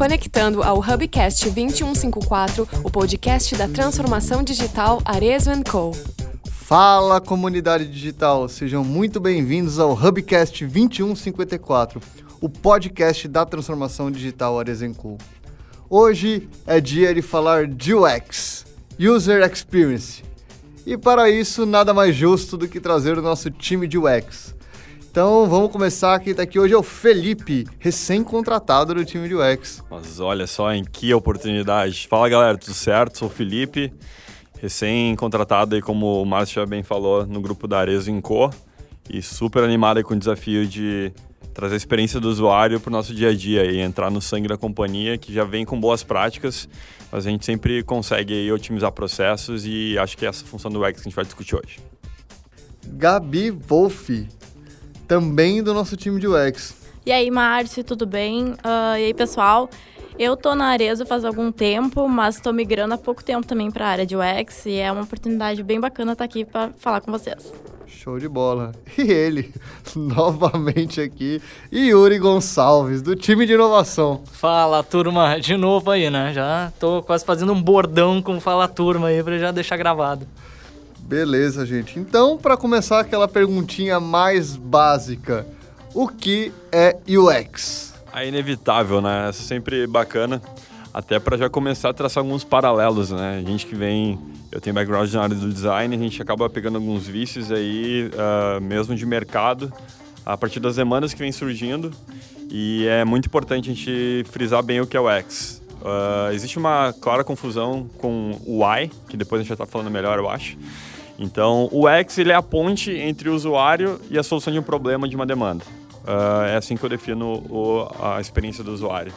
conectando ao Hubcast 2154, o podcast da transformação digital Arezo Co. Fala comunidade digital, sejam muito bem-vindos ao Hubcast 2154, o podcast da transformação digital Arezo Co. Hoje é dia de falar de UX, User Experience. E para isso, nada mais justo do que trazer o nosso time de UX. Então vamos começar. Quem está aqui hoje é o Felipe, recém-contratado do time de UX. Mas olha só em que oportunidade. Fala galera, tudo certo? Sou o Felipe, recém-contratado aí, como o Márcio já bem falou, no grupo da Arezo Co. E super animado aí com o desafio de trazer a experiência do usuário para o nosso dia a dia e entrar no sangue da companhia, que já vem com boas práticas, mas a gente sempre consegue aí, otimizar processos e acho que é essa função do UX que a gente vai discutir hoje. Gabi Wolff, também do nosso time de UX. E aí, Márcio, tudo bem? Uh, e aí, pessoal? Eu tô na Arezo faz algum tempo, mas estou migrando há pouco tempo também para a área de UX e é uma oportunidade bem bacana estar aqui para falar com vocês. Show de bola. E ele, novamente aqui, Yuri Gonçalves, do time de inovação. Fala, turma, de novo aí, né? Já tô quase fazendo um bordão com Fala Turma aí para já deixar gravado. Beleza, gente. Então, para começar aquela perguntinha mais básica, o que é UX? É inevitável, né? É sempre bacana, até para já começar a traçar alguns paralelos, né? A gente que vem, eu tenho background na área do design, a gente acaba pegando alguns vícios aí, uh, mesmo de mercado, a partir das demandas que vem surgindo, e é muito importante a gente frisar bem o que é o UX. Uh, existe uma clara confusão com o why, que depois a gente já está falando melhor, eu acho. Então, o X ele é a ponte entre o usuário e a solução de um problema de uma demanda. Uh, é assim que eu defino o, a experiência do usuário.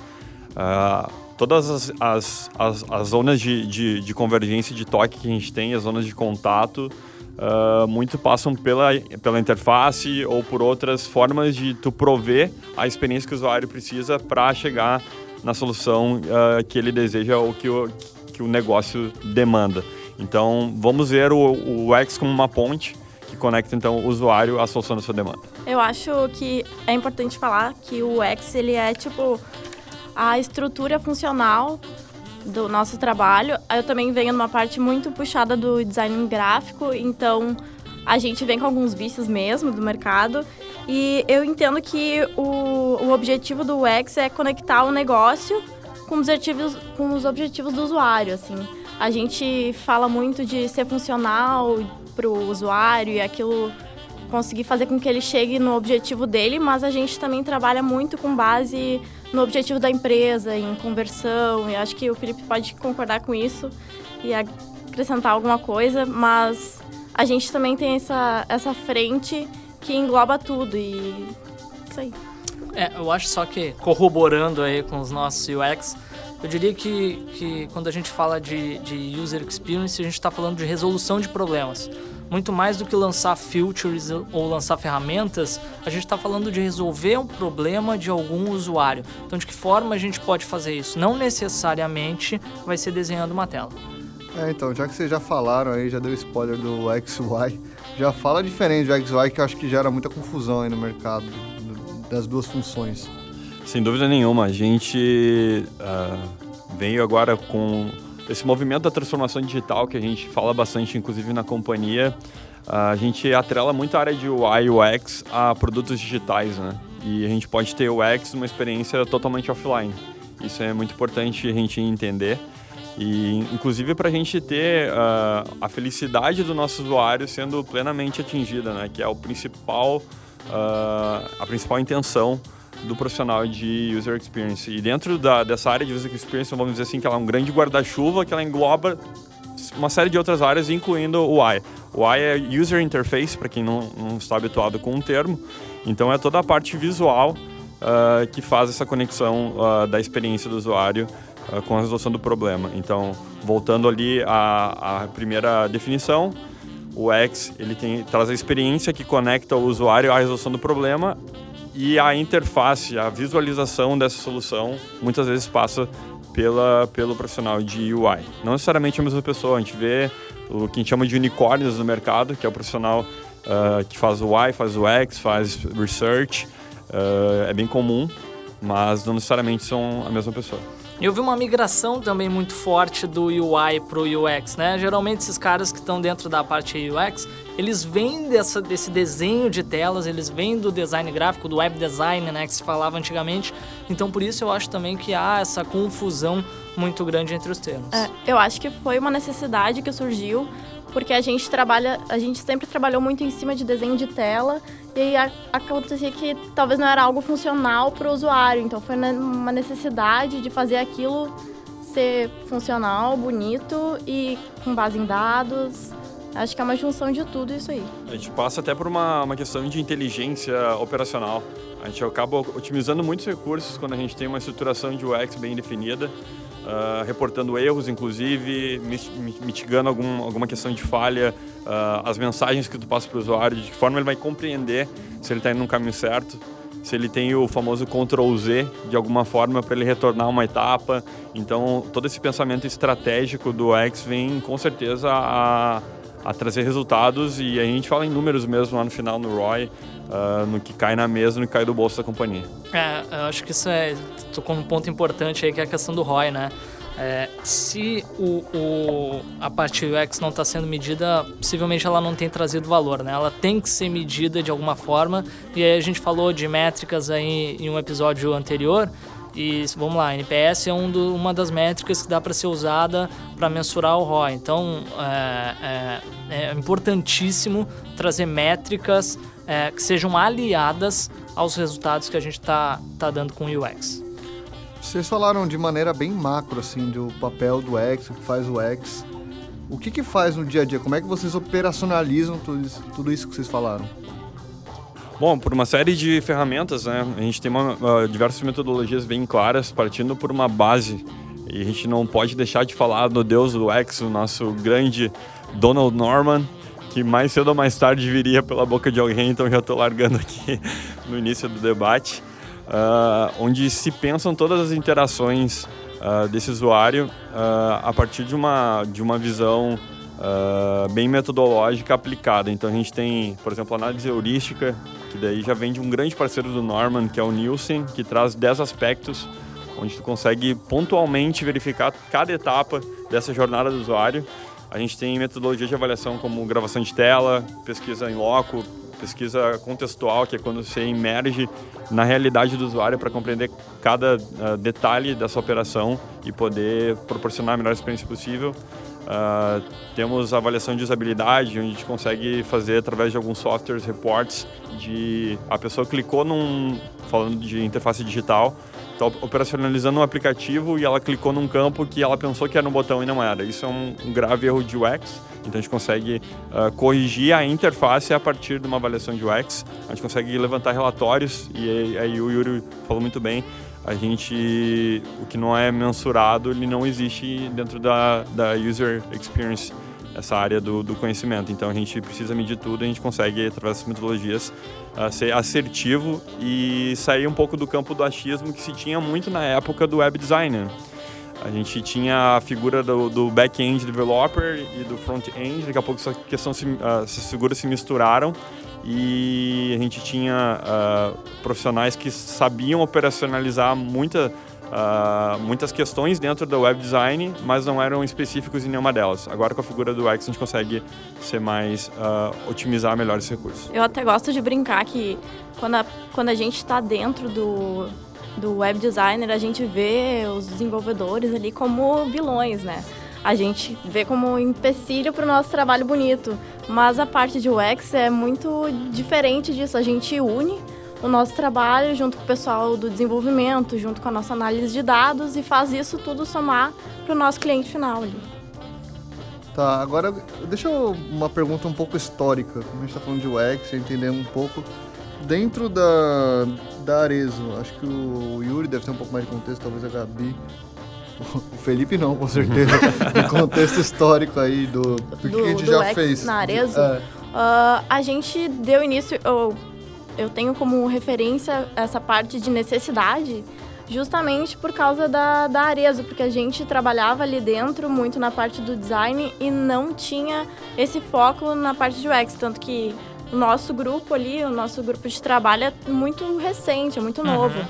Uh, todas as, as, as, as zonas de, de, de, convergência de toque que a gente tem, as zonas de contato, uh, muito passam pela, pela interface ou por outras formas de tu prover a experiência que o usuário precisa para chegar na solução que ele deseja ou que o, que o negócio demanda. Então, vamos ver o, o X como uma ponte que conecta então o usuário à solução da sua demanda. Eu acho que é importante falar que o X ele é tipo a estrutura funcional do nosso trabalho. Eu também venho numa parte muito puxada do design gráfico, então a gente vem com alguns vícios mesmo do mercado. E eu entendo que o, o objetivo do UX é conectar o negócio com os objetivos, com os objetivos do usuário, assim. A gente fala muito de ser funcional para o usuário e aquilo conseguir fazer com que ele chegue no objetivo dele, mas a gente também trabalha muito com base no objetivo da empresa, em conversão, e acho que o Felipe pode concordar com isso e acrescentar alguma coisa, mas a gente também tem essa, essa frente que engloba tudo e isso aí. É, eu acho só que corroborando aí com os nossos UX, eu diria que, que quando a gente fala de, de user experience, a gente está falando de resolução de problemas. Muito mais do que lançar features ou lançar ferramentas, a gente está falando de resolver um problema de algum usuário. Então, de que forma a gente pode fazer isso? Não necessariamente vai ser desenhando uma tela. É, então, já que vocês já falaram aí, já deu spoiler do XY, já fala diferente do XY, que eu acho que gera muita confusão aí no mercado das duas funções. Sem dúvida nenhuma. A gente uh, veio agora com esse movimento da transformação digital que a gente fala bastante, inclusive na companhia. Uh, a gente atrela muito a área de UI UX a produtos digitais, né? E a gente pode ter UX uma experiência totalmente offline. Isso é muito importante a gente entender. E, inclusive, para a gente ter uh, a felicidade do nosso usuário sendo plenamente atingida, né? Que é o principal, a principal intenção do profissional de user experience. E dentro da, dessa área de user experience, vamos dizer assim, que ela é um grande guarda-chuva que ela engloba uma série de outras áreas, incluindo o UI. O UI é User Interface, para quem não, não, está habituado com o termo. Então, é toda a parte visual uh, que faz essa conexão uh, da experiência do usuário uh, com a resolução do problema. Então, voltando ali à, à primeira definição, o X ele tem, traz a experiência que conecta o usuário à resolução do problema e a interface, a visualização dessa solução, muitas vezes passa pela, pelo profissional de UI. Não necessariamente a mesma pessoa, a gente vê o que a gente chama de unicórnios no mercado, que é o profissional uh, que faz o UI, faz o X, faz research, uh, é bem comum, mas não necessariamente são a mesma pessoa. Eu vi uma migração também muito forte do UI pro UX, né? Geralmente esses caras que estão dentro da parte UX, eles vêm dessa, desse desenho de telas, eles vêm do design gráfico, do web design, né, que se falava antigamente. Então por isso eu acho também que há essa confusão muito grande entre os termos. É, eu acho que foi uma necessidade que surgiu porque a gente trabalha, a gente sempre trabalhou muito em cima de desenho de tela e aí a, acontecia que talvez não era algo funcional para o usuário, então foi uma necessidade de fazer aquilo ser funcional, bonito e com base em dados. Acho que é uma junção de tudo isso aí. A gente passa até por uma, uma questão de inteligência operacional. A gente acaba otimizando muitos recursos quando a gente tem uma estruturação de UX bem definida uh, reportando erros, inclusive, mitigando algum, alguma questão de falha, uh, as mensagens que tu passa para o usuário, de que forma ele vai compreender se ele está indo no caminho certo, se ele tem o famoso Ctrl Z de alguma forma para ele retornar uma etapa. Então, todo esse pensamento estratégico do X vem com certeza a, a trazer resultados e a gente fala em números mesmo lá no final no ROI, uh, no que cai na mesa, no que cai do bolso da companhia. É, eu acho que isso é tocou um ponto importante aí que é a questão do ROI, né? É, se o, o, a parte UX não está sendo medida, possivelmente ela não tem trazido valor, né? Ela tem que ser medida de alguma forma. E aí a gente falou de métricas aí em um episódio anterior. E vamos lá, NPS é um do, uma das métricas que dá para ser usada para mensurar o ROI. Então é, é, é importantíssimo trazer métricas é, que sejam aliadas aos resultados que a gente está tá dando com o UX. Vocês falaram de maneira bem macro, assim, do papel do X, o que faz o X. O que que faz no dia a dia? Como é que vocês operacionalizam tudo isso, tudo isso que vocês falaram? Bom, por uma série de ferramentas, né? A gente tem uma, uh, diversas metodologias bem claras, partindo por uma base. E a gente não pode deixar de falar do Deus do X, o nosso grande Donald Norman, que mais cedo ou mais tarde viria pela boca de alguém, então já estou largando aqui no início do debate, uh, onde se pensam todas as interações uh, desse usuário uh, a partir de uma, de uma visão bem metodológica aplicada. Então a gente tem, por exemplo, análise heurística, que daí já vem de um grande parceiro do Norman, que é o Nielsen, que traz 10 aspectos onde tu consegue pontualmente verificar cada etapa dessa jornada do usuário a gente tem metodologia de avaliação como gravação de tela, pesquisa em loco, pesquisa contextual, que é quando você emerge na realidade do usuário para compreender cada uh, detalhe dessa operação e poder proporcionar a melhor experiência possível. Uh, temos avaliação de usabilidade, onde a gente consegue fazer através de alguns softwares, reports de a pessoa clicou num falando de interface digital, está operacionalizando um aplicativo e ela clicou num campo que ela pensou que era um botão e não era. Isso é um, um grave erro de UX. Então a gente consegue uh, corrigir a interface a partir de uma avaliação de UX. A gente consegue levantar relatórios e aí o Yuri falou muito bem. A gente, o que não é mensurado, ele não existe dentro da, da user experience essa área do, do, conhecimento. Então a gente precisa medir tudo, a gente consegue, através dessas metodologias, uh, ser assertivo e sair um pouco do campo do achismo que se tinha muito na época do web designer. A gente tinha a figura do, do back-end developer e do front-end, daqui a pouco essa questão se, uh, essas figuras se misturaram e a gente tinha uh, profissionais que sabiam operacionalizar muita uh, muitas questões dentro do web design, mas não eram específicos em nenhuma delas. Agora com a figura do X a gente consegue ser mais uh, otimizar melhor esse recurso. Eu até gosto de brincar que quando a, quando a gente está dentro do, do web designer, a gente vê os desenvolvedores ali como vilões, né? A gente vê como um empecilho para o nosso trabalho bonito, mas a parte de UX é muito diferente disso. A gente une o nosso trabalho junto com o pessoal do desenvolvimento, junto com a nossa análise de dados e faz isso tudo somar para o nosso cliente final ali. Tá, agora deixa eu uma pergunta um pouco histórica. Como a gente está falando de UX, entender um pouco. Dentro da, da Arezo, acho que o Yuri deve ter um pouco mais de contexto, talvez a Gabi. O Felipe não, com certeza. o contexto histórico aí do, do, do que a gente já fez. Na Arezo, é. uh, a gente deu início. Eu eu tenho como referência essa parte de necessidade justamente por causa da, da Arezo, porque a gente trabalhava ali dentro muito na parte do design e não tinha esse foco na parte de UX, tanto que o nosso grupo ali, o nosso grupo de trabalho é muito recente, é muito uhum.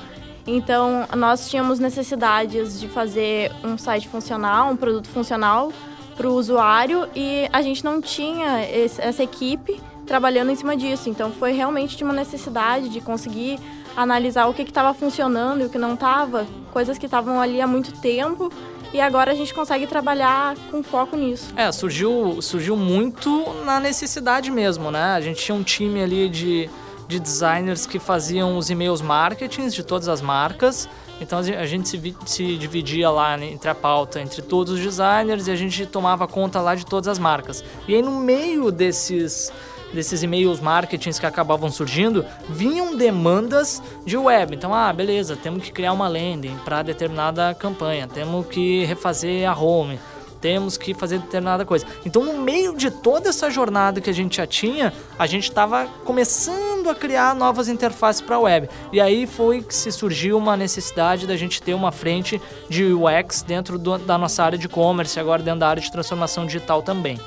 Então, nós tínhamos necessidades de fazer um site funcional, um produto funcional para o usuário e a gente não tinha esse, essa equipe trabalhando em cima disso. Então, foi realmente de uma necessidade de conseguir analisar o que estava funcionando e o que não estava, coisas que estavam ali há muito tempo e agora a gente consegue trabalhar com foco nisso. É, surgiu, surgiu muito na necessidade mesmo, né? A gente tinha um time ali de, de designers que faziam os e-mails marketing de todas as marcas. Então a gente se, se dividia lá entre a pauta entre todos os designers e a gente tomava conta lá de todas as marcas. E aí no meio desses desses e-mails marketings que acabavam surgindo, vinham demandas de web. Então, ah, beleza, temos que criar uma landing para determinada campanha, temos que refazer a home, temos que fazer determinada coisa. Então, no meio de toda essa jornada que a gente já tinha, a gente estava começando a criar novas interfaces para a web. E aí foi que se surgiu uma necessidade da gente ter uma frente de UX dentro do, da nossa área de e-commerce, agora dentro da área de transformação digital também.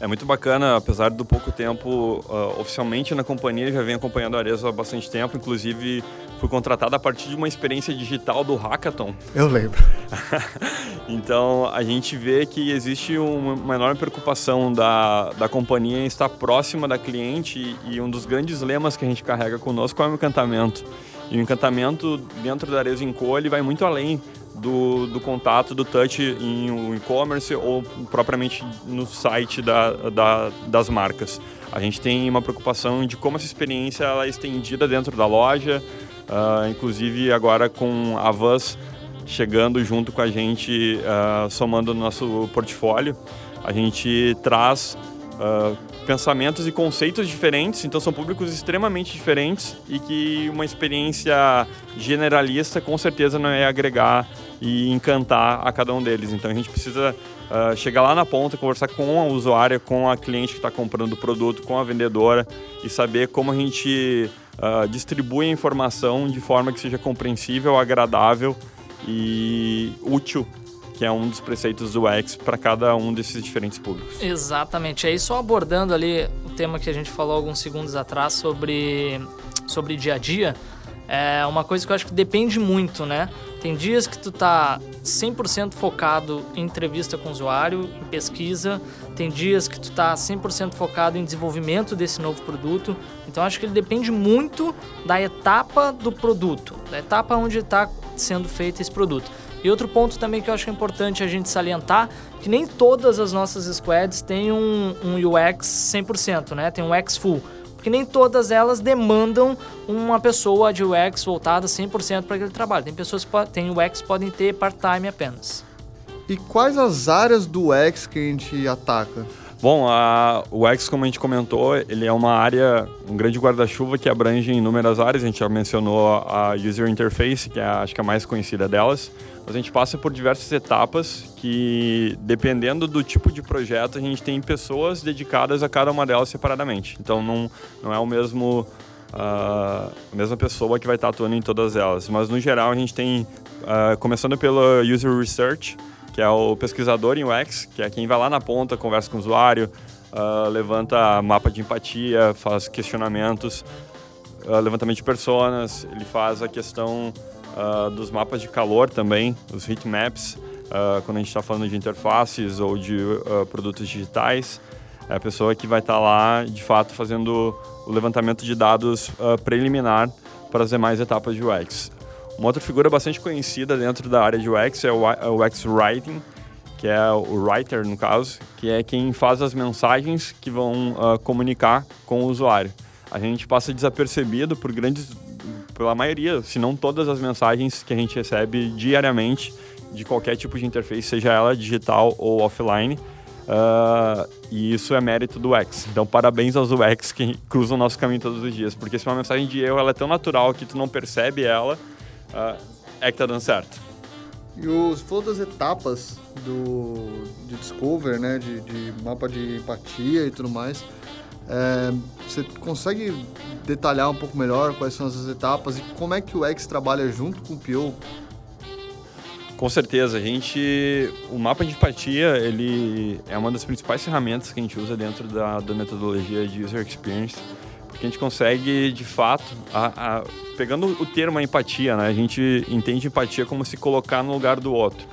É muito bacana, apesar do pouco tempo uh, oficialmente na companhia, já venho acompanhando a Arezzo há bastante tempo, inclusive fui contratado a partir de uma experiência digital do Hackathon. Eu lembro. então a gente vê que existe uma enorme preocupação da, da companhia em estar próxima da cliente e um dos grandes lemas que a gente carrega conosco é o encantamento. E o encantamento dentro da Arezzo Co ele vai muito além do, do contato, do touch em e-commerce ou propriamente no site da, da, das marcas. A gente tem uma preocupação de como essa experiência ela é estendida dentro da loja, uh, inclusive agora com a Vans chegando junto com a gente, uh, somando no nosso portfólio, a gente traz uh, pensamentos e conceitos diferentes, então são públicos extremamente diferentes e que uma experiência generalista com certeza não é agregar e encantar a cada um deles. Então a gente precisa uh, chegar lá na ponta, conversar com a usuária, com a cliente que está comprando o produto, com a vendedora e saber como a gente uh, distribui a informação de forma que seja compreensível, agradável e útil que é um dos preceitos do X para cada um desses diferentes públicos. Exatamente. Aí só abordando ali o tema que a gente falou alguns segundos atrás sobre sobre dia a dia, é uma coisa que eu acho que depende muito, né? Tem dias que tu tá 100% focado em entrevista com o usuário, em pesquisa, tem dias que tu tá 100% focado em desenvolvimento desse novo produto. Então acho que ele depende muito da etapa do produto, da etapa onde está sendo feito esse produto. E outro ponto também que eu acho que é importante a gente salientar, que nem todas as nossas squads têm um, um UX 100%, né? Tem um UX full. Porque nem todas elas demandam uma pessoa de UX voltada 100% para aquele trabalho. Tem pessoas que têm UX podem ter part-time apenas. E quais as áreas do UX que a gente ataca? Bom, a, o X, como a gente comentou, ele é uma área, um grande guarda-chuva que abrange inúmeras áreas. A gente já mencionou a User Interface, que é acho que a mais conhecida delas. Mas a gente passa por diversas etapas que, dependendo do tipo de projeto, a gente tem pessoas dedicadas a cada uma delas separadamente. Então, não, não é o mesmo... Uh, a mesma pessoa que vai estar atuando em todas elas. Mas, no geral, a gente tem, uh, começando pela User Research, que é o pesquisador em UX, que é quem vai lá na ponta, conversa com o usuário, uh, levanta mapa de empatia, faz questionamentos, levantamento de personas, ele faz a questão uh, dos mapas de calor também, os heat maps, quando a gente está falando de interfaces ou de produtos digitais. É a pessoa que vai estar tá lá, de fato, fazendo o levantamento de dados preliminar para as demais etapas de UX. Uma outra figura bastante conhecida dentro da área de UX é o UX é Writing, que é o writer, no caso, que é quem faz as mensagens que vão uh, comunicar com o usuário. A gente passa desapercebido por grandes, pela maioria, se não todas as mensagens que a gente recebe diariamente de qualquer tipo de interface, seja ela digital ou offline. Uh, e isso é mérito do UX. Então, parabéns aos UX que cruzam o nosso caminho todos os dias. Porque se uma mensagem de erro ela é tão natural que tu não percebe ela, uh, é que tá dando certo. E os falou das etapas do de Discover, né, de, de mapa de empatia e tudo mais. É, você consegue detalhar um pouco melhor quais são essas etapas e como é que o X trabalha junto com o PO? Com certeza, a gente, o mapa de empatia, ele é uma das principais ferramentas que a gente usa dentro da, da metodologia de user experience Porque a gente consegue, de fato, a, a, pegando o termo empatia, né? A gente entende empatia como se colocar no lugar do outro.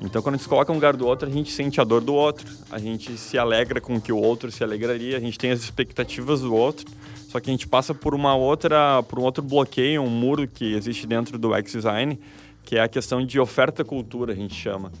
Então, quando a gente coloca no lugar do outro, a gente sente a dor do outro, a gente se alegra com o que o outro se alegraria, a gente tem as expectativas do outro, só que a gente passa por uma outra, por um outro bloqueio, um muro que existe dentro do X-Design, que é a questão de oferta-cultura, a gente chama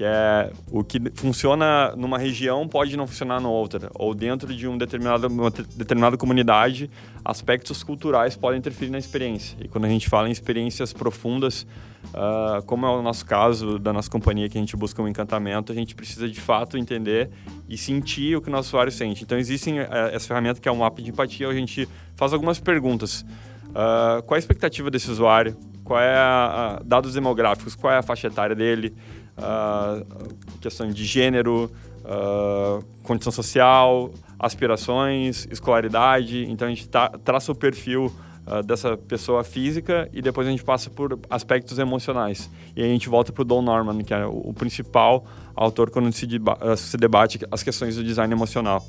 que é o que funciona numa região pode não funcionar na outra, ou dentro de um determinado, uma determinada comunidade, aspectos culturais podem interferir na experiência. E quando a gente fala em experiências profundas, uh, como é o nosso caso da nossa companhia, que a gente busca um encantamento, a gente precisa de fato entender e sentir o que o nosso usuário sente. Então, existe uh, essa ferramenta que é um mapa de empatia, onde a gente faz algumas perguntas. Uh, qual é a expectativa desse usuário? Qual é a, a, dados demográficos? Qual é a faixa etária dele? Uh, questão de gênero, uh, condição social, aspirações, escolaridade. Então a gente tá, traça o perfil uh, dessa pessoa física e depois a gente passa por aspectos emocionais. E aí a gente volta para o Don Norman, que é o, principal autor quando se, deba se, debate as questões do design emocional.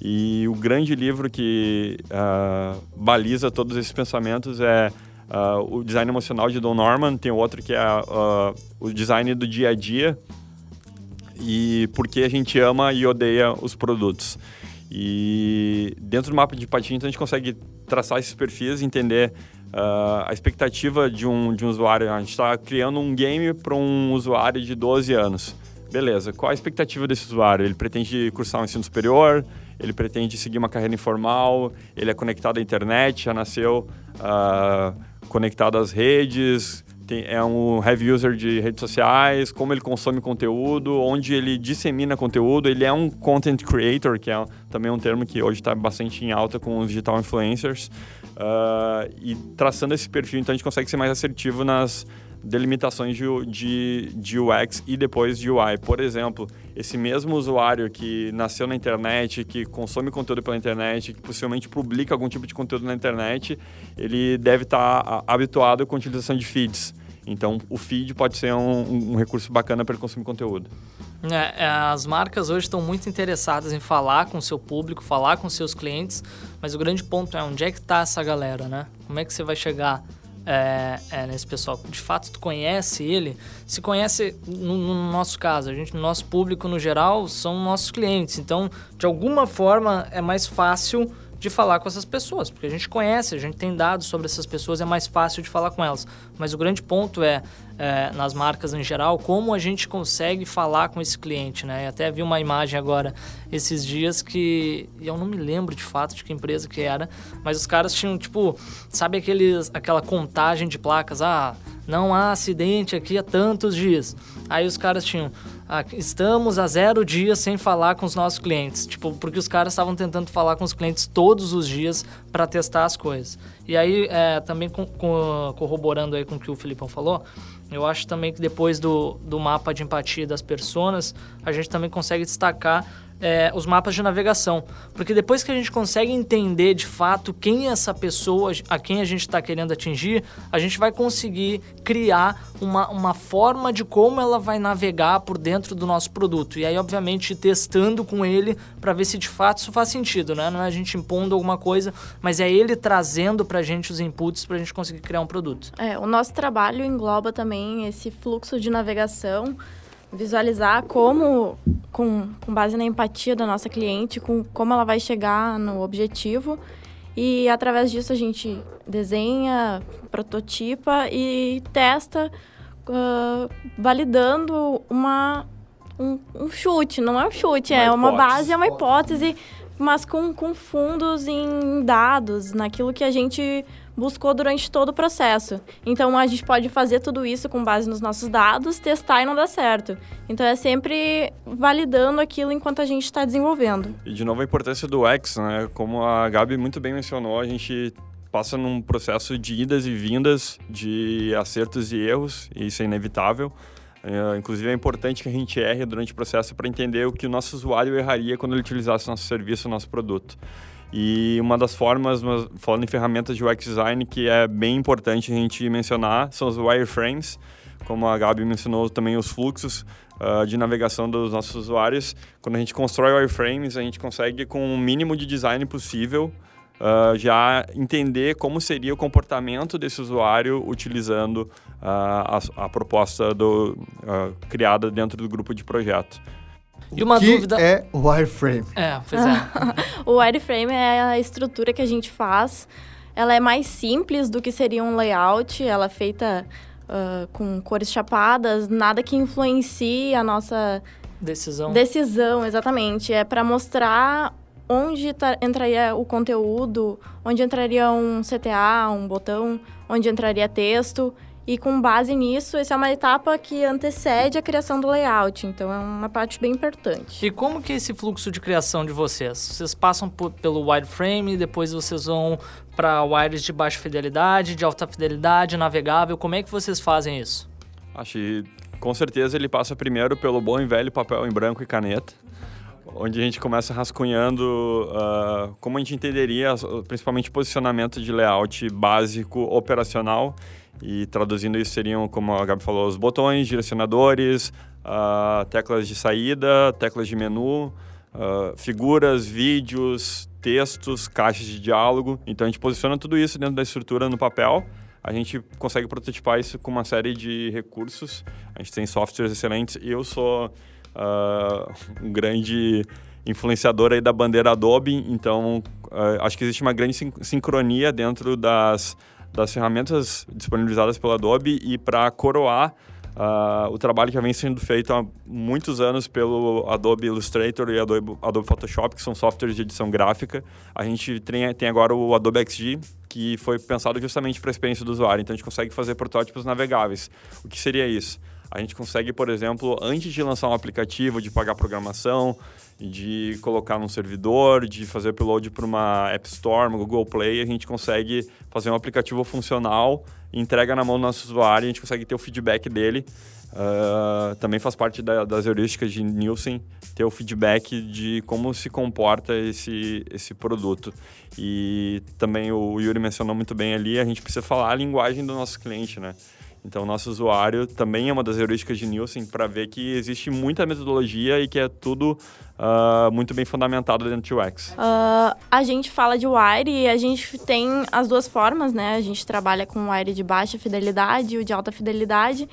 E o grande livro que uh, baliza todos esses pensamentos é Uh, o design emocional de Don Norman, tem outro que é uh, o design do dia a dia e por que a gente ama e odeia os produtos. E dentro do mapa de patinhos a gente consegue traçar esses perfis, entender uh, a expectativa de um, de um usuário. A gente está criando um game para um usuário de 12 anos. Beleza, qual a expectativa desse usuário? Ele pretende cursar um ensino superior? Ele pretende seguir uma carreira informal? Ele é conectado à internet? Já nasceu uh, conectado às redes, tem, é um heavy user de redes sociais, como ele consome conteúdo, onde ele dissemina conteúdo. Ele é um content creator, que é também um termo que hoje está bastante em alta com os digital influencers. Uh, e traçando esse perfil, então a gente consegue ser mais assertivo nas delimitações de, de, de UX e depois de UI. Por exemplo, esse mesmo usuário que nasceu na internet, que consome conteúdo pela internet, que possivelmente publica algum tipo de conteúdo na internet, ele deve estar habituado com a utilização de feeds. Então, o feed pode ser um, um recurso bacana para ele consumir conteúdo. É, é, as marcas hoje estão muito interessadas em falar com o seu público, falar com seus clientes, mas o grande ponto é onde é que está essa galera, né? Como é que você vai chegar é, é, nesse pessoal. De fato, tu conhece ele, se conhece, no, no, nosso caso, a gente, no nosso público no geral, são nossos clientes. Então, de alguma forma, é mais fácil de falar com essas pessoas, porque a gente conhece, a gente tem dados sobre essas pessoas, é mais fácil de falar com elas. Mas o grande ponto é, é nas marcas em geral, como a gente consegue falar com esse cliente, né? Eu até vi uma imagem agora esses dias que eu não me lembro de fato de que empresa que era, mas os caras tinham tipo, sabe aqueles, aquela contagem de placas, ah, não há acidente aqui há tantos dias. Aí os caras tinham estamos a zero dias sem falar com os nossos clientes. Tipo, porque os caras estavam tentando falar com os clientes todos os dias para testar as coisas. E aí, é, também com, com, corroborando aí com o que o Filipão falou, eu acho também que depois do, do mapa de empatia das pessoas, a gente também consegue destacar é, os mapas de navegação. Porque depois que a gente consegue entender de fato quem é essa pessoa, a quem a gente está querendo atingir, a gente vai conseguir criar uma, uma forma de como ela vai navegar por dentro do nosso produto. E aí, obviamente, testando com ele para ver se de fato isso faz sentido, né? Não é a gente impondo alguma coisa, mas é ele trazendo para a gente os inputs para a gente conseguir criar um produto. É, o nosso trabalho engloba também esse fluxo de navegação visualizar como, com, com base na empatia da nossa cliente, com como ela vai chegar no objetivo. E através disso a gente desenha, prototipa e testa, uh, validando uma, um, um, chute. Não é um chute, uma é hipótese. uma base, é uma hipótese, mas com, com fundos em dados, naquilo que a gente buscou durante todo o processo. Então a gente pode fazer tudo isso com base nos nossos dados, testar e não dar certo. Então é sempre validando aquilo enquanto a gente está desenvolvendo. E de novo a importância do X, né? Como a Gabi muito bem mencionou, a gente passa num processo de idas e vindas, de acertos e erros, e isso é inevitável. É, inclusive é importante que a gente erre durante o processo para entender o que o nosso usuário erraria quando ele utilizasse nosso serviço, nosso produto. E uma das formas, falando em ferramentas de UX design, que é bem importante a gente mencionar, são os wireframes, como a Gabi mencionou também os fluxos uh, de navegação dos nossos usuários. Quando a gente constrói wireframes, a gente consegue, com o mínimo de design possível, uh, já entender como seria o comportamento desse usuário utilizando uh, a, a, proposta do, uh, criada dentro do grupo de projeto. E uma que dúvida é o wireframe. É, pois é. o wireframe é a estrutura que a gente faz. Ela é mais simples do que seria um layout. Ela é feita uh, com cores chapadas, nada que influencie a nossa decisão. Decisão, exatamente. É para mostrar onde tá, entraria o conteúdo, onde entraria um CTA, um botão, onde entraria texto. E com base nisso, essa é uma etapa que antecede a criação do layout, então é uma parte bem importante. E como que é esse fluxo de criação de vocês? Vocês passam por, pelo wireframe, depois vocês vão para wires de baixa fidelidade, de alta fidelidade, navegável, como é que vocês fazem isso? Acho que com certeza ele passa primeiro pelo bom e velho papel em branco e caneta onde a gente começa rascunhando uh, como a gente entenderia, principalmente posicionamento de layout básico operacional e traduzindo isso seriam, como a Gabi falou, os botões, direcionadores, uh, teclas de saída, teclas de menu, uh, figuras, vídeos, textos, caixas de diálogo. Então a gente posiciona tudo isso dentro da estrutura no papel. A gente consegue prototipar isso com uma série de recursos. A gente tem softwares excelentes. Eu sou uh, um grande influenciador aí da bandeira Adobe, então acho que existe uma grande sincronia dentro das das ferramentas disponibilizadas pela Adobe e para coroar uh, o trabalho que vem sendo feito há muitos anos pelo Adobe Illustrator e Adobe, Adobe Photoshop, que são softwares de edição gráfica. A gente tem, tem agora o Adobe XD, que foi pensado justamente para a experiência do usuário. Então a gente consegue fazer protótipos navegáveis. O que seria isso? A gente consegue, por exemplo, antes de lançar um aplicativo, de pagar programação, de colocar num servidor, de fazer upload para uma App Store, uma Google Play, a gente consegue fazer um aplicativo funcional, entrega na mão do nosso usuário, a gente consegue ter o feedback dele. Uh, também faz parte da, das heurísticas de Nielsen ter o feedback de como se comporta esse, esse produto. E também o Yuri mencionou muito bem ali, a gente precisa falar a linguagem do nosso cliente, né? Então, o nosso usuário também é uma das heurísticas de Nielsen para ver que existe muita metodologia e que é tudo uh, muito bem fundamentado dentro do UX. Uh, a gente fala de wire e a gente tem as duas formas, né? A gente trabalha com wire de baixa fidelidade e o de alta fidelidade.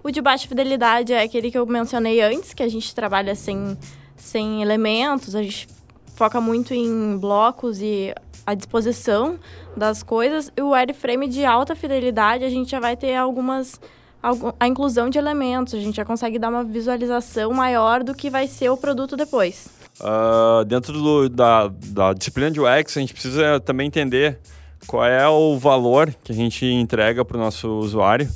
O de baixa fidelidade é aquele que eu mencionei antes, que a gente trabalha sem, sem elementos, a gente foca muito em blocos e a disposição das coisas. E o wireframe de alta fidelidade, a gente já vai ter algumas a inclusão de elementos, a gente já consegue dar uma visualização maior do que vai ser o produto depois. Uh, dentro do, da, da disciplina de UX, a gente precisa também entender qual é o valor que a gente entrega para o nosso usuário.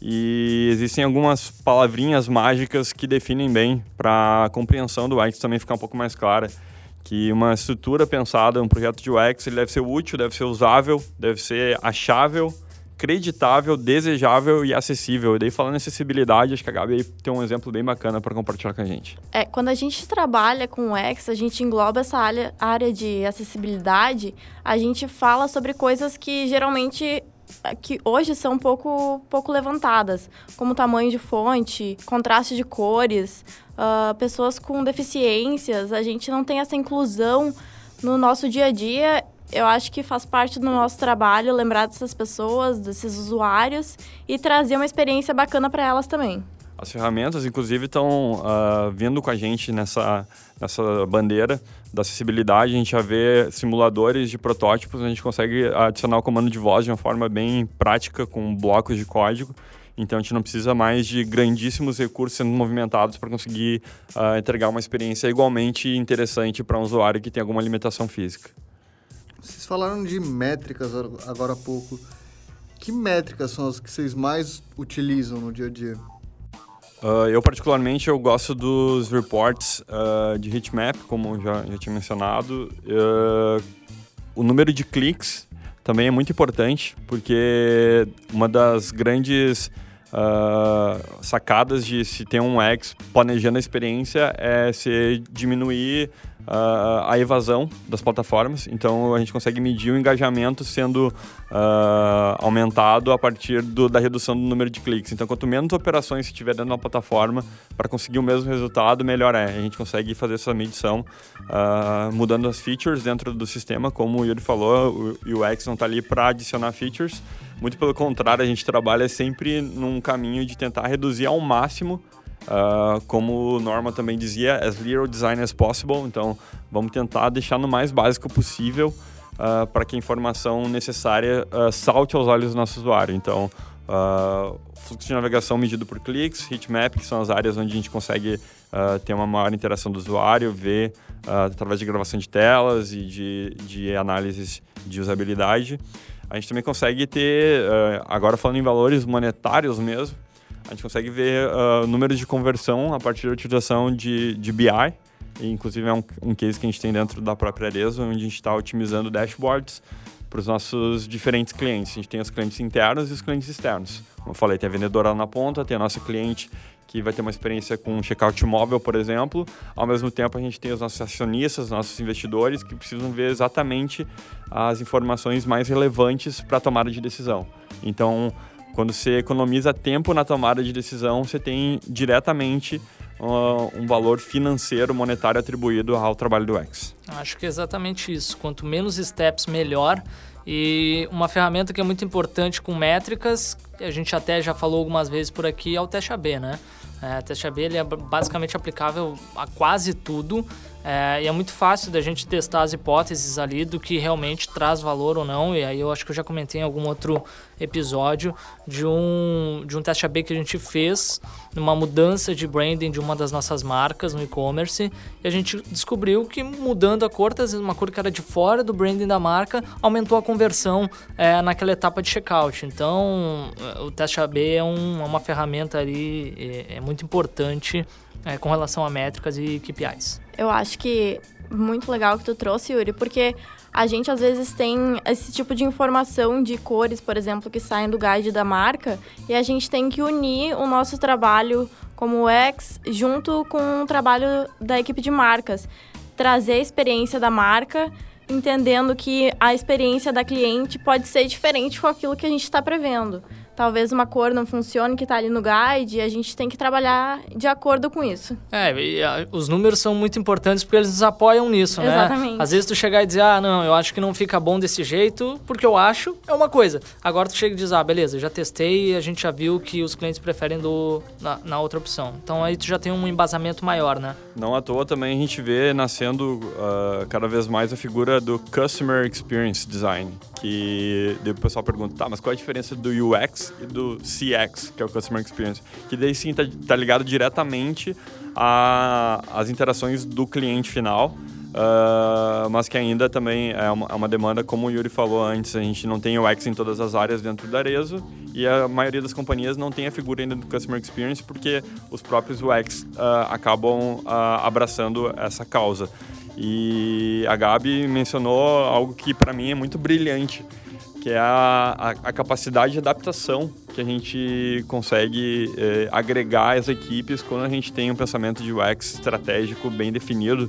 E existem algumas palavrinhas mágicas que definem bem para a compreensão do UX também ficar um pouco mais clara que uma estrutura pensada, um projeto de UX, ele deve ser útil, deve ser usável, deve ser achável, creditável, desejável e acessível. E daí falando em acessibilidade, acho que a Gabi tem um exemplo bem bacana para compartilhar com a gente. É, quando a gente trabalha com UX, a gente engloba essa área de acessibilidade, a gente fala sobre coisas que geralmente que hoje são pouco, pouco levantadas, como tamanho de fonte, contraste de cores, uh, pessoas com deficiências. A gente não tem essa inclusão no nosso dia a dia. Eu acho que faz parte do nosso trabalho lembrar dessas pessoas, desses usuários e trazer uma experiência bacana para elas também. As ferramentas, inclusive, estão uh, ah, vindo com a gente nessa, nessa bandeira da acessibilidade. A gente já vê simuladores de protótipos, a gente consegue adicionar o comando de voz de uma forma bem prática, com blocos de código. Então a gente não precisa mais de grandíssimos recursos sendo movimentados para conseguir uh, entregar uma experiência igualmente interessante para um usuário que tem alguma limitação física. Vocês falaram de métricas agora há pouco. Que métricas são as que vocês mais utilizam no dia a dia? Uh, eu, particularmente, eu gosto dos reports uh, de heatmap, como já, já tinha mencionado. Uh, o número de cliques também é muito importante, porque uma das grandes sacadas de se ter um X planejando a experiência é se diminuir uh, a evasão das plataformas. Então a gente consegue medir o engajamento sendo uh, aumentado a partir do, da redução do número de cliques. Então quanto menos operações se tiver dentro da plataforma para conseguir o mesmo resultado, melhor é. A gente consegue fazer essa medição uh, mudando as features dentro do sistema, como o Yuri falou, o UX não está ali para adicionar features. Muito pelo contrário, a gente trabalha sempre num caminho de tentar reduzir ao máximo Uh, como Norma também dizia, as little design as possible. Então, vamos tentar deixar no mais básico possível uh, para que a informação necessária uh, salte aos olhos do nosso usuário. Então, fluxo de navegação medido por cliques, heatmap, que são as áreas onde a gente consegue ter uma maior interação do usuário, ver através de gravação de telas e de, de análises de usabilidade. A gente também consegue ter, agora falando em valores monetários mesmo, a gente consegue ver uh, números de conversão a partir da utilização de, de BI. E, inclusive é um, um case que a gente tem dentro da própria Arezo, onde a gente está otimizando dashboards para os nossos diferentes clientes. A gente tem os clientes internos e os clientes externos. Como eu falei, tem a vendedora lá na ponta, tem a nossa cliente que vai ter uma experiência com checkout móvel, por exemplo. Ao mesmo tempo, a gente tem os nossos acionistas, nossos investidores, que precisam ver exatamente as informações mais relevantes para a tomada de decisão. Então, quando você economiza tempo na tomada de decisão, você tem diretamente uh, um valor financeiro, monetário atribuído ao trabalho do X. Acho que é exatamente isso. Quanto menos steps, melhor. E uma ferramenta que é muito importante com métricas, a gente até já falou algumas vezes por aqui, é o teste AB, né? É, o teste AB ele é basicamente aplicável a quase tudo é, e é muito fácil da gente testar as hipóteses ali do que realmente traz valor ou não. E aí eu acho que eu já comentei em algum outro episódio de um, de um teste AB que a gente fez numa mudança de branding de uma das nossas marcas no e-commerce. E a gente descobriu que mudando a cor, vezes uma cor que era de fora do branding da marca, aumentou a conversão é, naquela etapa de checkout. Então o teste AB é, um, é uma ferramenta ali é, é muito importante é, com relação a métricas e KPIs. Eu acho que muito legal que tu trouxe, Yuri, porque a gente às vezes tem esse tipo de informação de cores, por exemplo, que saem do guide da marca, e a gente tem que unir o nosso trabalho como UX junto com o trabalho da equipe de marcas. Trazer a experiência da marca, entendendo que a experiência da cliente pode ser diferente com aquilo que a gente está prevendo talvez uma cor não funcione que está ali no guide, e a gente tem que trabalhar de acordo com isso. É, e, a, os números são muito importantes porque eles nos apoiam nisso, né? Exatamente. Às vezes tu chegar e dizer, ah, não, eu acho que não fica bom desse jeito, porque eu acho, é uma coisa. Agora tu chega e diz, ah, beleza, já testei e a gente já viu que os clientes preferem do, na, na, outra opção. Então aí tu já tem um embasamento maior, né? Não à toa também a gente vê nascendo uh, cada vez mais a figura do Customer Experience Design, que o pessoal pergunta, tá, mas qual é a diferença do UX e do CX, que é o Customer Experience? Que daí sim tá, tá ligado diretamente às interações do cliente final, Uh, mas que ainda também é uma, é uma, demanda, como o Yuri falou antes, a gente não tem UX em todas as áreas dentro da Arezo e a maioria das companhias não tem a figura ainda do Customer Experience porque os próprios UX uh, acabam uh, abraçando essa causa. E a Gabi mencionou algo que para mim é muito brilhante, que é a, a, a, capacidade de adaptação que a gente consegue eh, agregar às equipes quando a gente tem um pensamento de UX estratégico bem definido,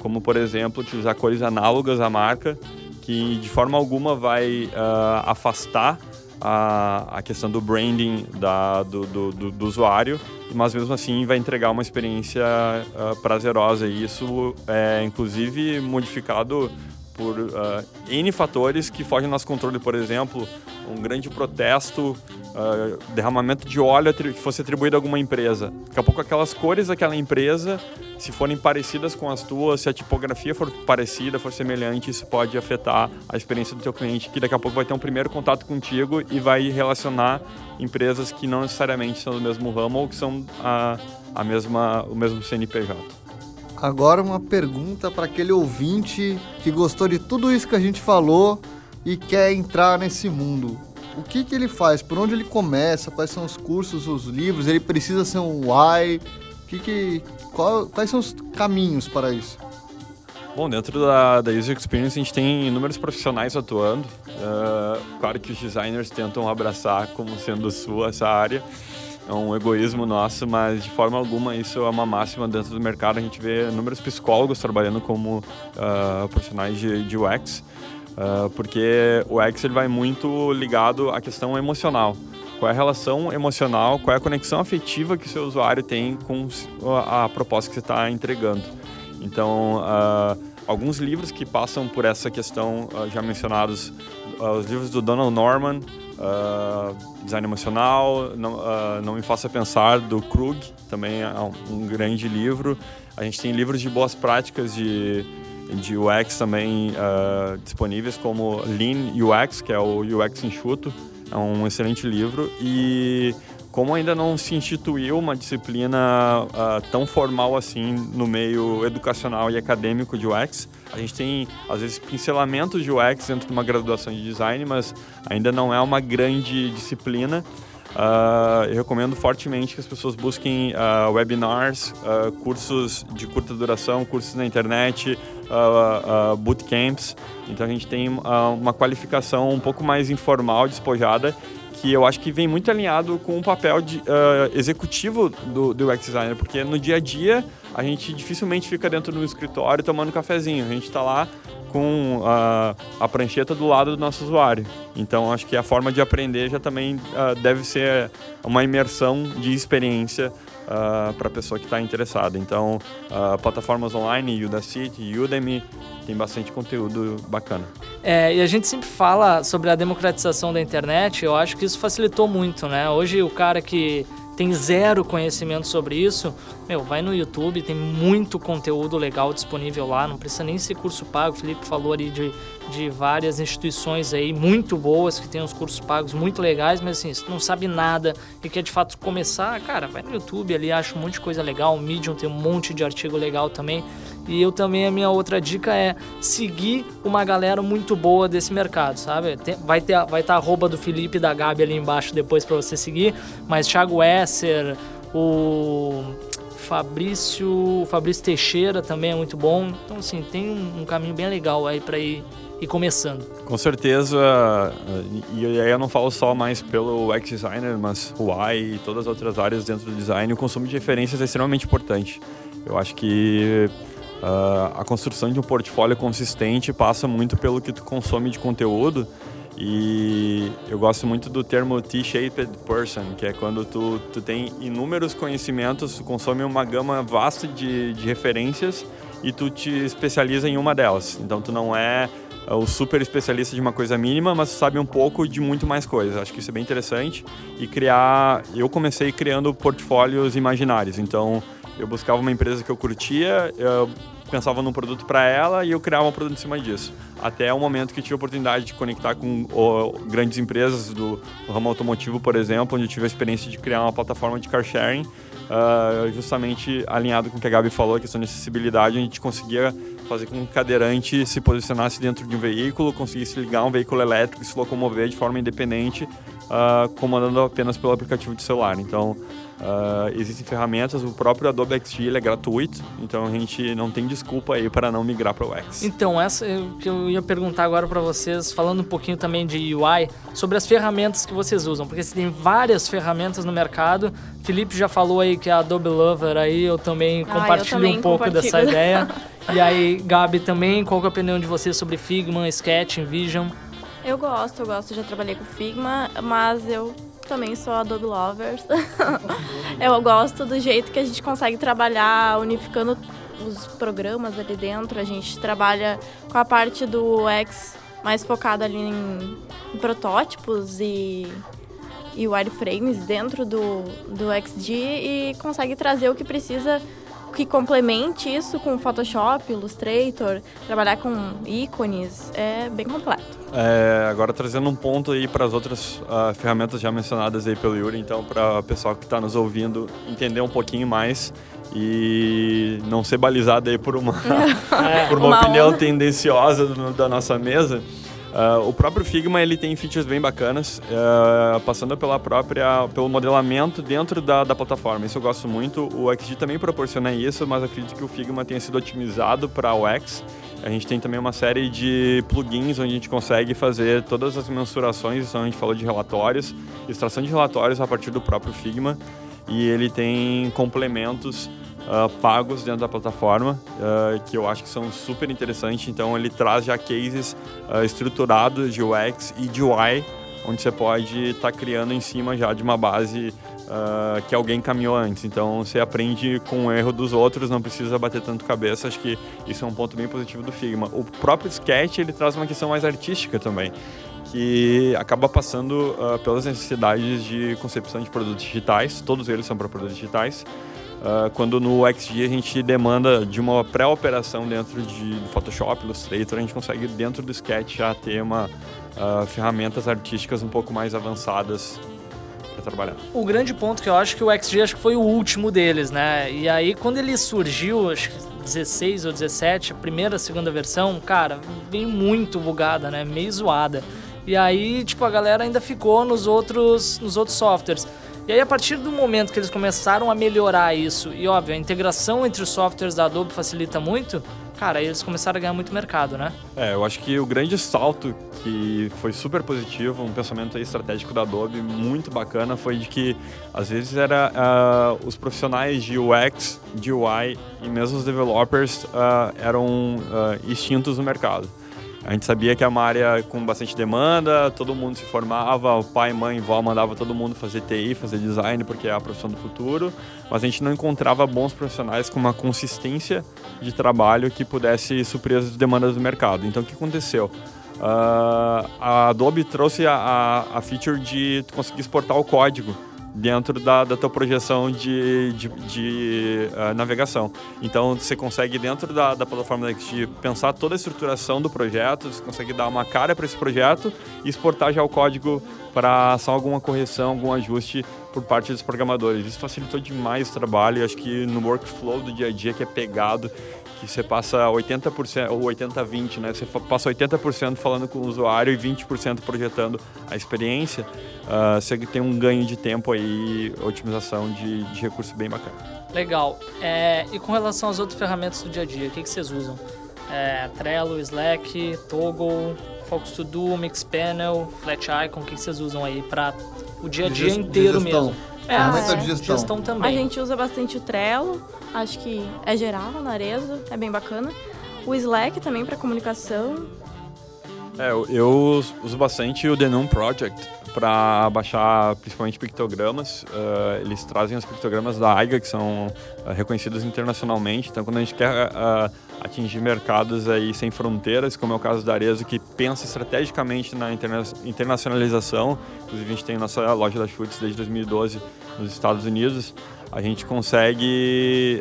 como por exemplo utilizar cores análogas à marca, que de forma alguma vai uh, afastar a, a questão do branding da, do, do, do, do, usuário, mas mesmo assim vai entregar uma experiência uh, prazerosa. E isso é inclusive modificado por uh, N fatores que fogem nosso controle. Por exemplo, um grande protesto, uh, derramamento de óleo que fosse atribuído a alguma empresa. Daqui a pouco aquelas cores daquela empresa, se forem parecidas com as tuas, se a tipografia for parecida, for semelhante, isso pode afetar a experiência do teu cliente, que daqui a pouco vai ter um primeiro contato contigo e vai relacionar empresas que não necessariamente são do mesmo ramo ou que são a, a mesma, o mesmo CNPJ. Agora uma pergunta para aquele ouvinte que gostou de tudo isso que a gente falou e quer entrar nesse mundo. O que, que ele faz? Por onde ele começa? Quais são os cursos, os livros? Ele precisa ser um Y? Que que, qual, quais são os caminhos para isso? Bom, dentro da, da User Experience a gente tem inúmeros profissionais atuando. Uh, claro que os designers tentam abraçar como sendo sua essa área. É um egoísmo nosso, mas de forma alguma isso é uma máxima dentro do mercado. A gente vê inúmeros psicólogos trabalhando como uh, profissionais de, de UX, uh, porque o UX ele vai muito ligado à questão emocional. Qual é a relação emocional, qual é a conexão afetiva que o seu usuário tem com a, a proposta que você está entregando. Então, uh, alguns livros que passam por essa questão já mencionados, os livros do Donald Norman, Uh, design emocional, não, uh, não me faça pensar do Krug, também é um, um, grande livro. A gente tem livros de boas práticas de, de UX também uh, disponíveis, como Lean UX, que é o UX enxuto, é um excelente livro. E como ainda não se instituiu uma disciplina uh, tão formal assim no meio educacional e acadêmico de UX, a gente tem às vezes pincelamentos de UX dentro de uma graduação de design, mas ainda não é uma grande disciplina. Uh, eu recomendo fortemente que as pessoas busquem uh, webinars, uh, cursos de curta duração, cursos na internet, bootcamps. Então a gente tem uma qualificação um pouco mais informal, despojada, que eu acho que vem muito alinhado com o papel de, uh, executivo do, do UX designer, porque no dia a dia a gente dificilmente fica dentro do escritório tomando um cafezinho, a gente está lá com uh, a prancheta do lado do nosso usuário. Então acho que a forma de aprender já também uh, deve ser uma imersão de experiência uh, para a pessoa que está interessada. Então, uh, plataformas online, Udacity, Udemy, tem bastante conteúdo bacana. É, e a gente sempre fala sobre a democratização da internet, eu acho que isso facilitou muito, né? Hoje o cara que tem zero conhecimento sobre isso, meu, vai no YouTube, tem muito conteúdo legal disponível lá, não precisa nem ser curso pago. O Felipe falou ali de, de várias instituições aí muito boas que tem os cursos pagos muito legais, mas assim, se não sabe nada e quer de fato começar, cara, vai no YouTube ali, acha um monte de coisa legal. O Medium tem um monte de artigo legal também. E eu também, a minha outra dica é seguir uma galera muito boa desse mercado, sabe? Tem, vai ter vai estar tá do Felipe e da Gabi ali embaixo depois para você seguir, mas Thiago Esser, o Fabrício, Fabrício Teixeira também é muito bom. Então, assim, tem um, um caminho bem legal aí para ir, ir começando. Com certeza, e aí eu não falo só mais pelo UX designer, mas o UI e todas as outras áreas dentro do design, o consumo de referências é extremamente importante. Eu acho que Uh, a construção de um portfólio consistente passa muito pelo que tu consome de conteúdo e eu gosto muito do termo T-shaped person, que é quando tu, tu tem inúmeros conhecimentos, tu consome uma gama vasta de, de referências e tu te especializa em uma delas. Então tu não é o super especialista de uma coisa mínima, mas sabe um pouco de muito mais coisas. Acho que isso é bem interessante. E criar. Eu comecei criando portfólios imaginários. Então, eu buscava uma empresa que eu curtia, eu pensava num produto para ela e eu criava um produto em cima disso. Até o momento que tive a oportunidade de conectar com grandes empresas do, do, ramo automotivo, por exemplo, onde eu tive a experiência de criar uma plataforma de car sharing, uh, justamente alinhado com o que a Gabi falou, a questão de acessibilidade, a gente conseguia fazer com que um cadeirante se posicionasse dentro de um veículo, conseguisse ligar um veículo elétrico e se locomover de forma independente, uh, comandando apenas pelo aplicativo de celular. Então, Uh, existem ferramentas, o próprio Adobe XD é gratuito, então a gente não tem desculpa aí para não migrar para o X. Então, essa é que eu ia perguntar agora para vocês, falando um pouquinho também de UI, sobre as ferramentas que vocês usam, porque você tem várias ferramentas no mercado. Felipe já falou aí que a Adobe Lover aí eu também ah, compartilho eu também um pouco dessa ideia. e aí, Gabi também, qual é a opinião de vocês sobre Figma, Sketch, InVision? Eu gosto, eu gosto, já trabalhei com Figma, mas eu também sou Adobe Lovers. eu gosto do jeito que a gente consegue trabalhar unificando os programas ali dentro. A gente trabalha com a parte do X mais focada ali em, em protótipos e, e wireframes dentro do, do XD e consegue trazer o que precisa que complemente isso com Photoshop, Illustrator, trabalhar com ícones, é bem completo. É, agora trazendo um ponto aí para as outras uh, ferramentas já mencionadas aí pelo Yuri, então para o pessoal que está nos ouvindo entender um pouquinho mais e não ser balizado aí por uma, por uma, uma opinião tendenciosa do, da nossa mesa. Uh, o próprio Figma ele tem features bem bacanas, uh, passando pela própria pelo modelamento dentro da, da plataforma. Isso eu gosto muito. O XG também proporciona isso, mas acredito que o Figma tenha sido otimizado para o X A gente tem também uma série de plugins onde a gente consegue fazer todas as mensurações, então a gente falou de relatórios, extração de relatórios a partir do próprio Figma e ele tem complementos uh, pagos dentro da plataforma uh, que eu acho que são super interessantes. Então ele traz já cases uh, estruturados de UX e de UI, onde você pode estar tá criando em cima já de uma base uh, que alguém caminhou antes. Então você aprende com o erro dos outros, não precisa bater tanto cabeça. Acho que isso é um ponto bem positivo do Figma. O próprio Sketch ele traz uma questão mais artística também que acaba passando uh, pelas necessidades de concepção de produtos digitais, todos eles são para produtos digitais. Uh, quando no XG a gente demanda de uma pré-operação dentro de Photoshop, Illustrator, a gente consegue dentro do Sketch já ter uma, uh, ferramentas artísticas um pouco mais avançadas para trabalhar. O grande ponto que eu acho que o XG acho que foi o último deles, né? E aí quando ele surgiu, acho que 16 ou 17, a primeira, segunda versão, cara, veio muito bugada, né? Meio zoada. E aí, tipo, a galera ainda ficou nos outros, nos outros softwares. E aí, a partir do momento que eles começaram a melhorar isso, e óbvio, a integração entre os softwares da Adobe facilita muito, cara, aí eles começaram a ganhar muito mercado, né? É, eu acho que o grande salto que foi super positivo, um pensamento estratégico da Adobe muito bacana, foi de que às vezes era uh, os profissionais de UX, de UI e mesmo os developers uh, eram uh, extintos no mercado. A gente sabia que é uma área com bastante demanda, todo mundo se formava, o pai, mãe, vó mandava todo mundo fazer TI, fazer design, porque é a profissão do futuro, mas a gente não encontrava bons profissionais com uma consistência de trabalho que pudesse suprir as demandas do mercado. Então, o que aconteceu? Uh, a Adobe trouxe a, a, a feature de conseguir exportar o código dentro da, da tua projeção de, de, de uh, navegação. Então, você consegue, dentro da, da plataforma XG, pensar toda a estruturação do projeto, você consegue dar uma cara para esse projeto e exportar já o código para só alguma correção, algum ajuste por parte dos programadores. Isso facilitou demais o trabalho, acho que no workflow do dia a dia, que é pegado, que você passa 80% ou 80-20, né? Você passa 80% falando com o usuário e 20% projetando a experiência. Uh, você tem um ganho de tempo aí, otimização de, de recurso bem bacana. Legal. É, e com relação às outras ferramentas do dia a dia, o que, que vocês usam? É, Trello, Slack, Toggle, Focus To Do, Mixpanel, Flat Icon, o que, que vocês usam aí para o dia a dia inteiro mesmo? É, é, de gestão. gestão também. A gente usa bastante o Trello, acho que é geral na Arezo, é bem bacana. O Slack também para comunicação. É, eu uso bastante o Denon Project para baixar principalmente pictogramas. Uh, eles trazem os pictogramas da AIGA, que são uh, reconhecidos internacionalmente. Então, quando a gente quer uh, atingir mercados aí sem fronteiras, como é o caso da Arezo, que pensa estrategicamente na interna internacionalização, inclusive a gente tem nossa loja da Chutes desde 2012 nos Estados Unidos, a gente consegue,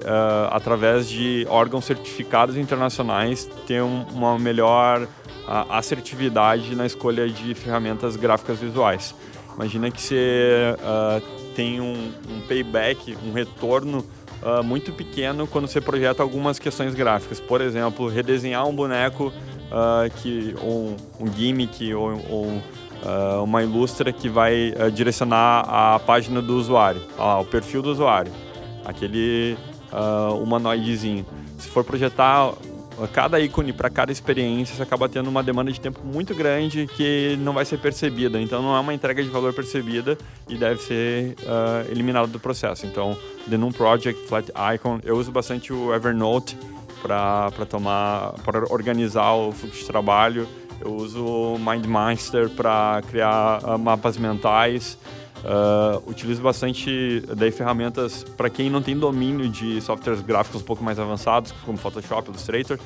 através de órgãos certificados internacionais, ter um, uma melhor uh, assertividade na escolha de ferramentas gráficas visuais. Imagina que você uh, tem um, um, payback, um retorno muito pequeno quando você projeta algumas questões gráficas. Por exemplo, redesenhar um boneco, que, ou um gimmick, ou, ou uh, uma ilustra que vai uh, direcionar a página do usuário, uh, o perfil do usuário, aquele uh, humanoidezinho. Se for projetar cada ícone para cada experiência, você acaba tendo uma demanda de tempo muito grande que não vai ser percebida. Então, não é uma entrega de valor percebida e deve ser uh, do processo. Então, The Noon Project, Flat Icon, eu uso bastante o Evernote para tomar, para organizar o fluxo de trabalho. Eu uso o MindMaster para criar uh, mapas mentais. Uh, utilizo bastante daí ferramentas para quem não tem domínio de softwares gráficos um pouco mais avançados, como Photoshop, Illustrator.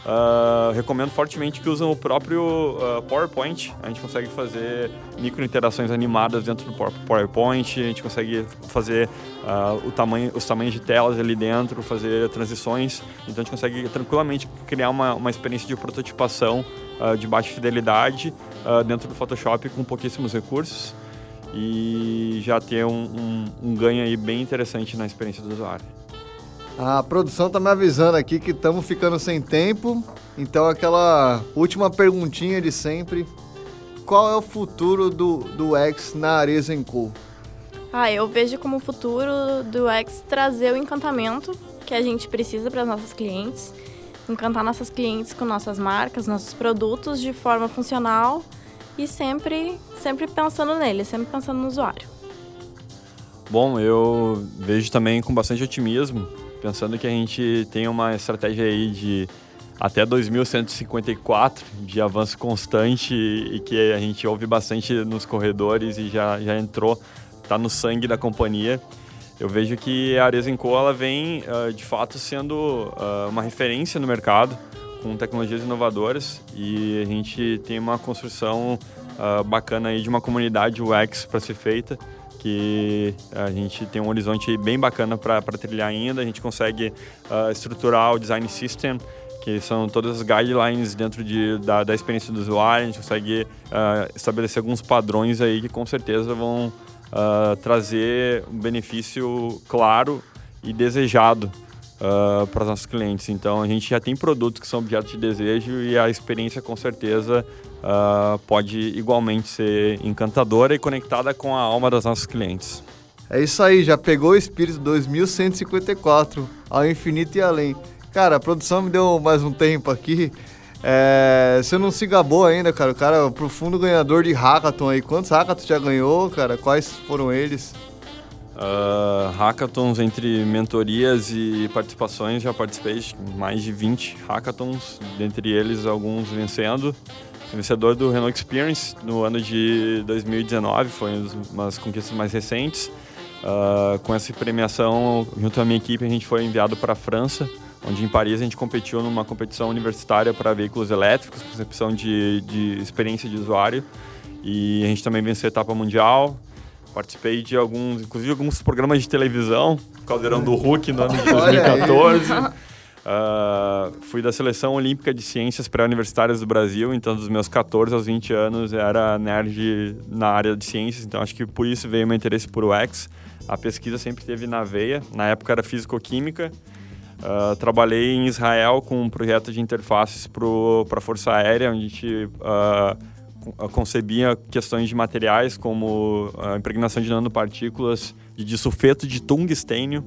Uh, recomendo fortemente que usem o próprio uh, PowerPoint. A gente consegue fazer micro interações animadas dentro do PowerPoint. A gente consegue fazer uh, tamanho, os tamanhos de telas ali dentro, fazer transições. Então a gente consegue tranquilamente criar uma, uma experiência de prototipação de baixa fidelidade dentro do Photoshop com pouquíssimos recursos e já ter um, um, um ganho aí bem interessante na experiência do usuário. A produção está me avisando aqui que estamos ficando sem tempo. Então, aquela última perguntinha de sempre. Qual é o futuro do, do X na Arezzo Co? Ah, eu vejo como futuro do X trazer o encantamento que a gente precisa para as nossas clientes. encantar nossas clientes com nossas marcas, nossos produtos de forma funcional e sempre, sempre pensando nele, sempre pensando no usuário. Bom, eu vejo também com bastante otimismo, pensando que a gente tem uma estratégia aí de até 2154 de avanço constante e que a gente ouve bastante nos corredores e já, já entrou, está no sangue da companhia. Eu vejo que a Arezenco ela vem uh, de fato sendo uh, uma referência no mercado com tecnologias inovadoras e a gente tem uma construção uh, bacana aí de uma comunidade UX para ser feita que a gente tem um horizonte bem bacana para trilhar ainda. A gente consegue estruturar o design system que são todas as guidelines dentro de, da, da experiência do usuário. A gente consegue uh, estabelecer alguns padrões aí que com certeza vão uh, trazer um benefício claro e desejado uh, para os nossos clientes. Então a gente já tem produtos que são objetos de desejo e a experiência com certeza pode igualmente ser encantadora e conectada com a alma dos nossos clientes. É isso aí, já pegou o espírito 2154 ao infinito e além. Cara, a produção me deu mais um tempo aqui. É, você não se gabou ainda, cara. O cara é o profundo ganhador de hackathon aí. Quantos hackathons já ganhou, cara? Quais foram eles? Uh, hackathons entre mentorias e participações, já participei de mais de 20 hackathons, dentre eles alguns vencendo. Vencedor do Renault Experience no ano de 2019, foi uma das conquistas mais recentes. Uh, com essa premiação, junto à minha equipe, a gente foi enviado para a França onde em Paris a gente competiu numa competição universitária para veículos elétricos, concepção de, de experiência de usuário. E a gente também venceu a etapa mundial. Participei de alguns, inclusive alguns programas de televisão, Caldeirão do Hulk no ano de 2014. Uh, ah, fui da seleção olímpica de ciências pré-universitárias do Brasil, então dos meus 14 aos 20 anos era nerd na área de ciências, então acho que por isso veio meu interesse por UX. A pesquisa sempre teve na veia, na época era físico-química, Uh, trabalhei em Israel com um projeto de interfaces para a Força Aérea, onde a gente uh, concebia questões de materiais como a impregnação de nanopartículas de sulfeto de tungstênio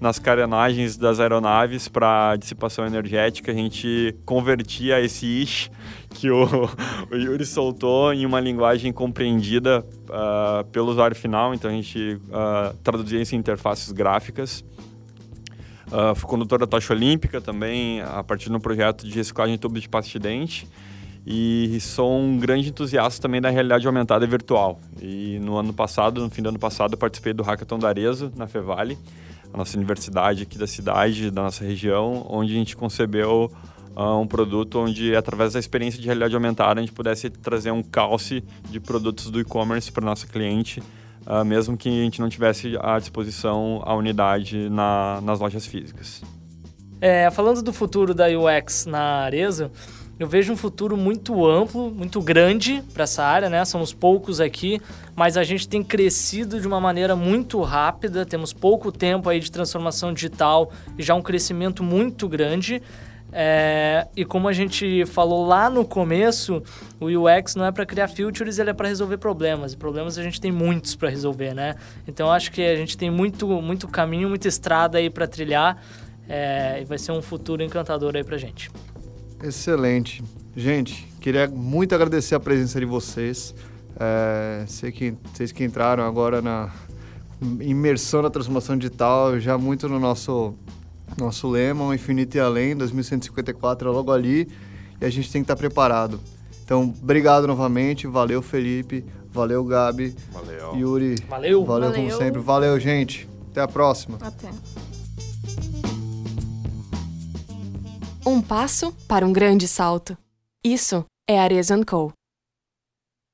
nas carenagens das aeronaves para dissipação energética. A gente convertia esse ish que o, o Yuri soltou em uma linguagem compreendida uh, pelo usuário final, então a gente traduzia isso em interfaces gráficas. Uh, fui condutor da tocha olímpica também, a partir de um projeto de reciclagem de tubo de pasta de dente. E sou um grande entusiasta também da realidade aumentada e virtual. E no ano passado, no fim do ano passado, participei do Hackathon da Arezzo, na Fevale, a nossa universidade aqui da cidade, da nossa região, onde a gente concebeu uh, um produto onde, através da experiência de realidade aumentada, a gente pudesse trazer um calce de produtos do e-commerce para nossa cliente uh, mesmo que a gente não tivesse à disposição a unidade na, nas lojas físicas. É, falando do futuro da UX na Arezzo, eu vejo um futuro muito amplo, muito grande para essa área, né? Somos poucos aqui, mas a gente tem crescido de uma maneira muito rápida, temos pouco tempo aí de transformação digital e já um crescimento muito grande. É, e como a gente falou lá no começo, o UX não é para criar features, ele é para resolver problemas. E problemas a gente tem muitos para resolver, né? Então acho que a gente tem muito, muito caminho, muita estrada aí para trilhar é, e vai ser um futuro encantador aí para gente. Excelente. Gente, queria muito agradecer a presença de vocês. É, sei que vocês que entraram agora na imersão na transformação digital, já muito no nosso nosso lema, o Infinito e Além, 2154 é logo ali e a gente tem que estar preparado. Então, obrigado novamente, valeu Felipe, valeu Gabi, valeu. Yuri, valeu, valeu, valeu. como sempre, valeu gente, até a próxima. Até. Um passo para um grande salto. Isso é Arezzo Co.